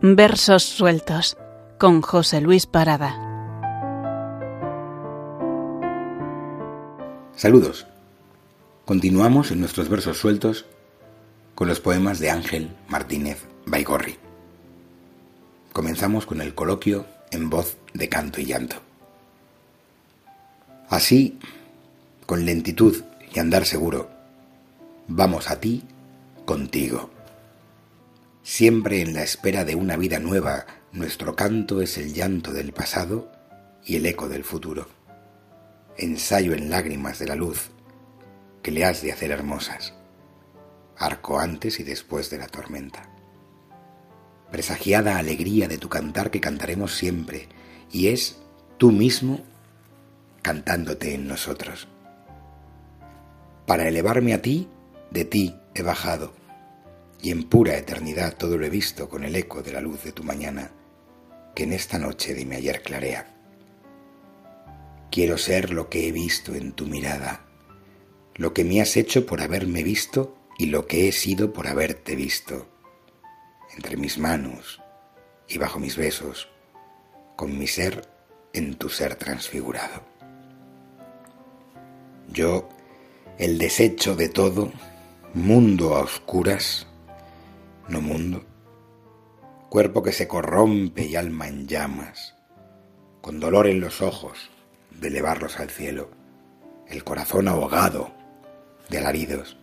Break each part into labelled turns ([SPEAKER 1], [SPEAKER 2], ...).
[SPEAKER 1] Versos sueltos con José Luis Parada.
[SPEAKER 2] Saludos. Continuamos en nuestros versos sueltos con los poemas de Ángel Martínez Baigorri. Comenzamos con el coloquio en voz de canto y llanto. Así, con lentitud y andar seguro, vamos a ti contigo. Siempre en la espera de una vida nueva, nuestro canto es el llanto del pasado y el eco del futuro. Ensayo en lágrimas de la luz que le has de hacer hermosas, arco antes y después de la tormenta. Presagiada alegría de tu cantar que cantaremos siempre, y es tú mismo cantándote en nosotros. Para elevarme a ti, de ti he bajado y en pura eternidad todo lo he visto con el eco de la luz de tu mañana, que en esta noche de mi ayer clarea. Quiero ser lo que he visto en tu mirada, lo que me has hecho por haberme visto y lo que he sido por haberte visto, entre mis manos y bajo mis besos, con mi ser en tu ser transfigurado. Yo, el desecho de todo, mundo a oscuras, no mundo, cuerpo que se corrompe y alma en llamas, con dolor en los ojos de elevarlos al cielo, el corazón ahogado de alaridos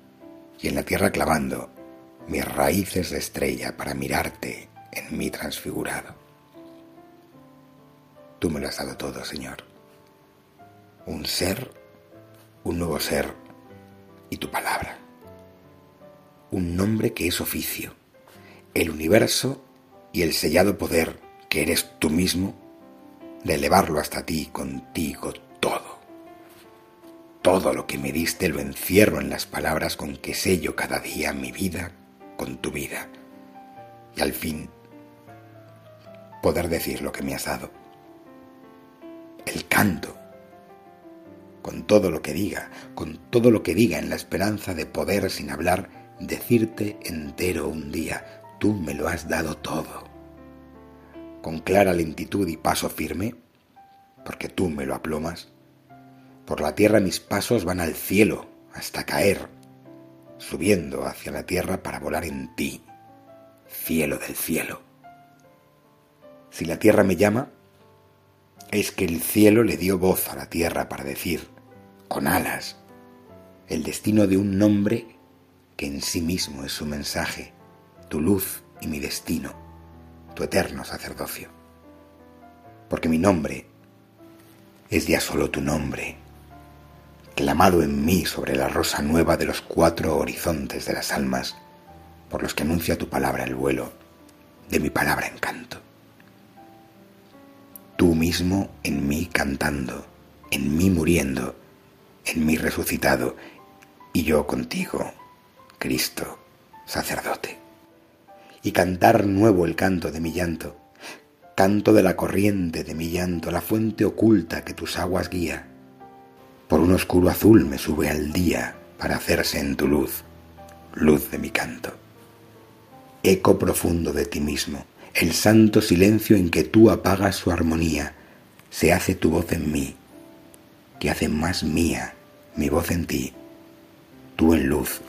[SPEAKER 2] y en la tierra clavando mis raíces de estrella para mirarte en mí transfigurado. Tú me lo has dado todo, Señor. Un ser, un nuevo ser y tu palabra. Un nombre que es oficio el universo y el sellado poder que eres tú mismo, de elevarlo hasta ti contigo todo. Todo lo que me diste lo encierro en las palabras con que sello cada día mi vida con tu vida. Y al fin, poder decir lo que me has dado. El canto, con todo lo que diga, con todo lo que diga en la esperanza de poder sin hablar, decirte entero un día, tú me lo has dado todo. Con clara lentitud y paso firme, porque tú me lo aplomas, por la tierra mis pasos van al cielo hasta caer, subiendo hacia la tierra para volar en ti, cielo del cielo. Si la tierra me llama, es que el cielo le dio voz a la tierra para decir, con alas, el destino de un nombre que en sí mismo es su mensaje, tu luz y mi destino, tu eterno sacerdocio. Porque mi nombre es ya solo tu nombre, clamado en mí sobre la rosa nueva de los cuatro horizontes de las almas, por los que anuncia tu palabra el vuelo de mi palabra encanto. Tú mismo en mí cantando, en mí muriendo, en mí resucitado, y yo contigo, Cristo, sacerdote y cantar nuevo el canto de mi llanto, canto de la corriente de mi llanto, la fuente oculta que tus aguas guía. Por un oscuro azul me sube al día para hacerse en tu luz, luz de mi canto. Eco profundo de ti mismo, el santo silencio en que tú apagas su armonía, se hace tu voz en mí, que hace más mía mi voz en ti, tú en luz,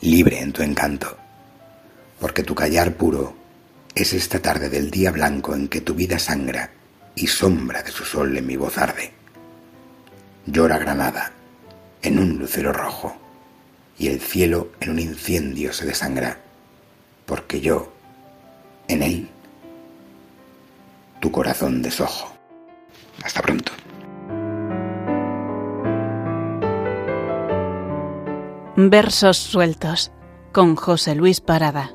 [SPEAKER 2] libre en tu encanto porque tu callar puro es esta tarde del día blanco en que tu vida sangra y sombra de su sol en mi voz arde. Llora Granada en un lucero rojo y el cielo en un incendio se desangra, porque yo, en él, tu corazón desojo. Hasta pronto.
[SPEAKER 1] Versos sueltos con José Luis Parada.